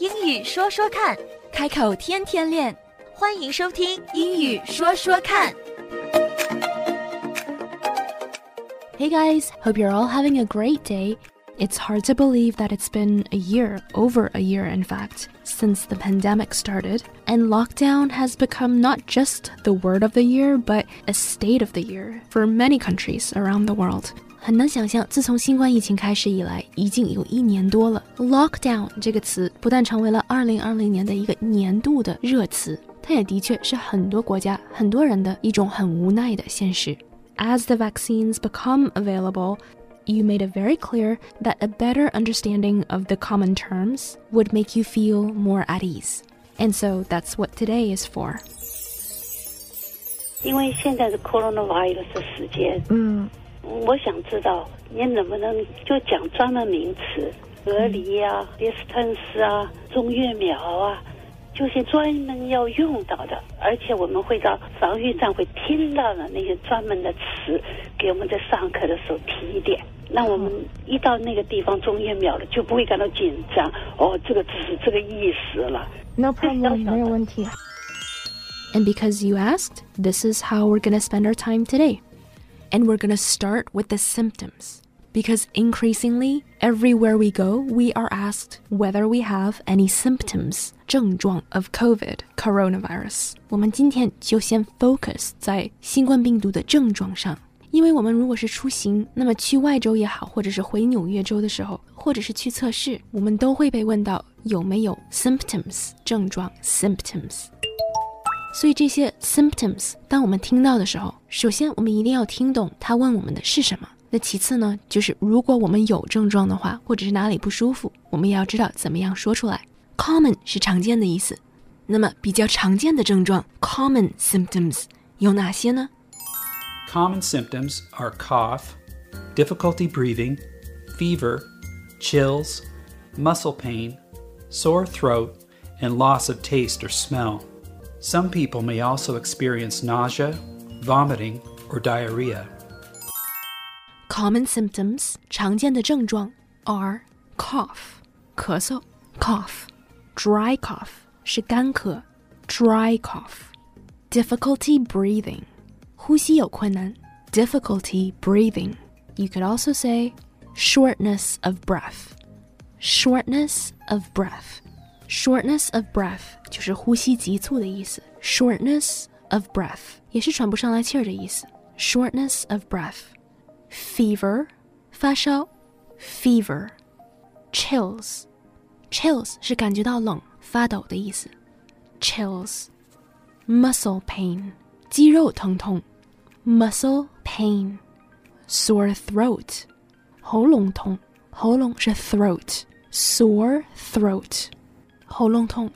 英语说说看，开口天天练。欢迎收听《英语说说看》。Hey guys, hope you're all having a great day. It's hard to believe that it's been a year, over a year in fact, since the pandemic started, and lockdown has become not just the word of the year, but a state of the year for many countries around the world. 很难想象，自从新冠疫情开始以来，已经有一年多了。Lockdown 这个词不但成为了2020年的一个年度的热词，它也的确是很多国家、很多人的一种很无奈的现实。As the vaccines become available, you made it very clear that a better understanding of the common terms would make you feel more at ease. And so that's what today is for. 因为现在是 coronavirus 的时间，嗯， 我想知道你能不能就讲专门名词，隔离啊、distance 啊、中越苗啊，就是专门要用到的，而且我们会到防御站会听到的那些专门的词，给我们在上课的时候提一点。那我们一到那个地方中越苗了，就不会感到紧张。哦，这个只是这个意思了。No problem，没有问题。And because you asked, this is how we're going to spend our time today. And we're going to start with the symptoms. Because increasingly, everywhere we go, we are asked whether we have any symptoms 症状 of COVID coronavirus. 我们今天就先 focus 在新冠病毒的症状上，因为我们如果是出行，那么去外州也好，或者是回纽约州的时候，或者是去测试，我们都会被问到有没有 symptoms 症状 symptoms。 所以这些 symptoms，当我们听到的时候，首先我们一定要听懂他问我们的是什么。那其次呢，就是如果我们有症状的话，或者是哪里不舒服，我们也要知道怎么样说出来。Common 是常见的意思，那么比较常见的症状 common symptoms 有哪些呢？Common symptoms are cough, difficulty breathing, fever, chills, muscle pain, sore throat, and loss of taste or smell. Some people may also experience nausea, vomiting, or diarrhea. Common symptoms 常见的症状 are cough 咳嗽 cough, dry cough 是干咳 dry cough, difficulty breathing 呼吸有困难 difficulty breathing. You could also say shortness of breath, shortness of breath. Shortness of breath 就是呼吸急促的意思。Shortness of breath 也是喘不上来气儿的意思。Shortness of breath。Fever 发烧，fever。Chills chills 是感觉到冷、发抖的意思。Chills。Muscle pain 肌肉疼痛。Muscle pain。Sore throat 喉咙痛，喉咙是 throat。Sore throat。 喉咙痛，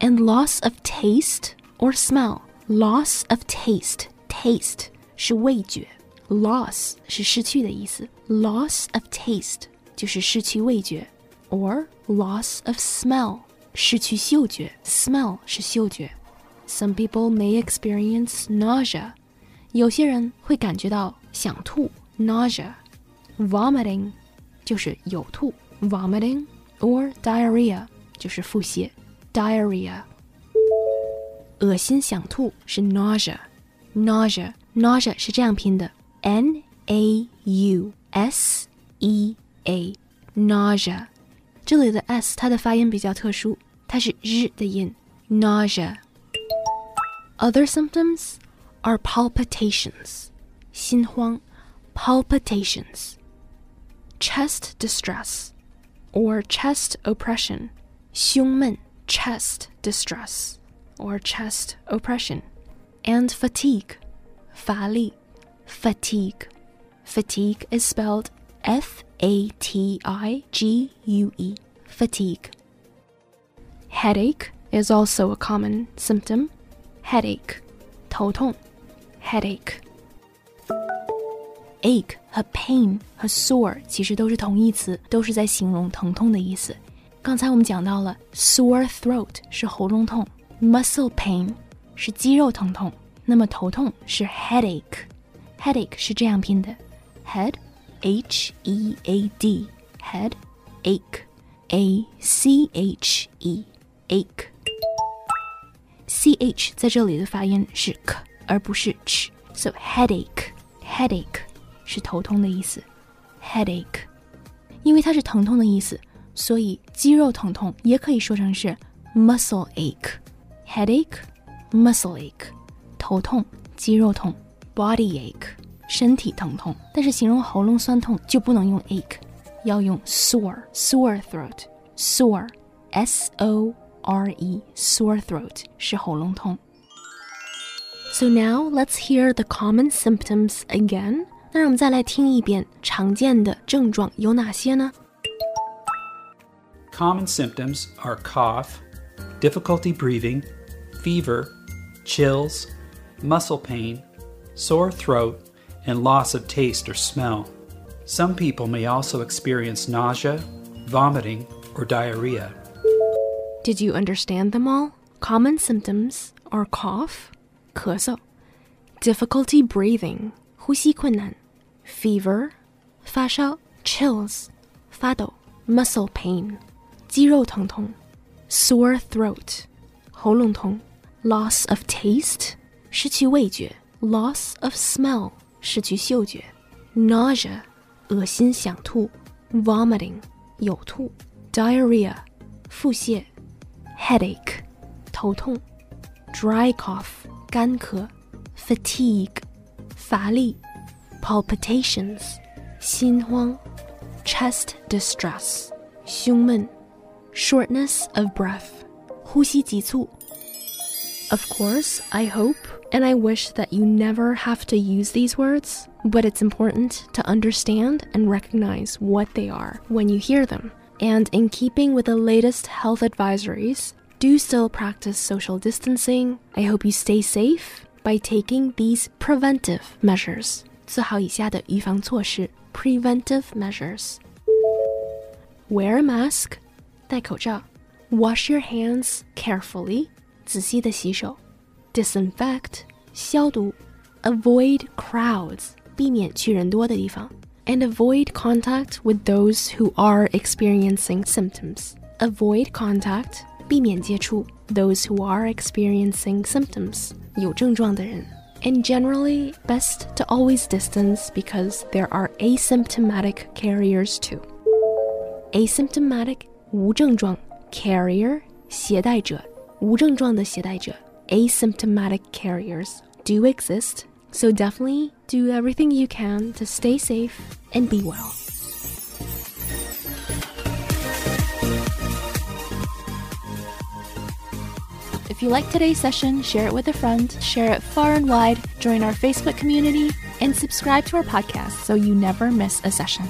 and loss of taste or smell. Loss of taste, taste 是味觉，loss 是失去的意思，loss of taste 就是失去味觉，or loss of smell 失去嗅觉，smell 是嗅觉。Some people may experience nausea，有些人会感觉到想吐，nausea。Vomiting 就是有吐，vomiting or diarrhea。 就是腹泻，diarrhea。恶心想吐是 nausea，nausea，nausea 是这样拼的，n a u s e a，nausea。这里的 s 它的发音比较特殊，它是日的音，nausea。Other symptoms are palpitations，心慌，palpitations，chest distress or chest oppression。 胸闷 chest distress or chest oppression, and fatigue 乏力 fatigue. Fatigue is spelled F A T I G U E fatigue. Headache is also a common symptom. Headache 头痛 headache. Ache 和 pain 和 sore 其实都是同义词，都是在形容疼痛的意思。 刚才我们讲到了 sore throat 是喉咙痛，muscle pain 是肌肉疼痛，那么头痛是 headache，headache 是这样拼的，head h e a d head ache a c h e ache。c h 在这里的发音是 k 而不是 ch，so headache headache 是头痛的意思，headache。因为它是疼痛的意思， 所以肌肉疼痛也可以说成是 muscle ache，headache muscle ache，头痛肌肉痛，body ache 身体疼痛。但是形容喉咙酸痛就不能用 ache，要用 sore sore throat sore s o r e sore throat 是喉咙痛。So now let's hear the common symptoms again. 那让我们再来听一遍常见的症状有哪些呢 ？Common symptoms are cough, difficulty breathing, fever, chills, muscle pain, sore throat, and loss of taste or smell. Some people may also experience nausea, vomiting, or diarrhea. Did you understand them all? Common symptoms are cough, 咳嗽, difficulty breathing, 呼吸困难, fever 发烧 chills 发抖 muscle pain 肌肉疼痛 sore throat 喉咙痛 loss of taste 失去味觉 loss of smell 失去嗅觉 nausea 恶心想吐 vomiting 有吐 diarrhea 腹泻 headache 头痛 dry cough 干咳 fatigue 乏力 palpitations, 心慌, chest distress, 胸闷, shortness of breath, 呼吸急促. Of course, I hope and I wish that you never have to use these words, but it's important to understand and recognize what they are when you hear them. And in keeping with the latest health advisories, do still practice social distancing. I hope you stay safe by taking these preventive measures. 做好以下的预防措施 （preventive measures）。Wear a mask， 戴口罩。Wash your hands carefully，仔细的洗手。Disinfect，消毒。Avoid crowds，避免去人多的地方。And avoid contact with those who are experiencing symptoms. Avoid contact，避免接触 those who are experiencing symptoms，有症状的人。and generally best to always distance because there are asymptomatic carriers too. Asymptomatic 无症状 carrier 携带者无症状的携带者 asymptomatic carriers do exist, so definitely do everything you can to stay safe and be well. If you like today's session, share it with a friend, share it far and wide, join our Facebook community, and subscribe to our podcast so you never miss a session.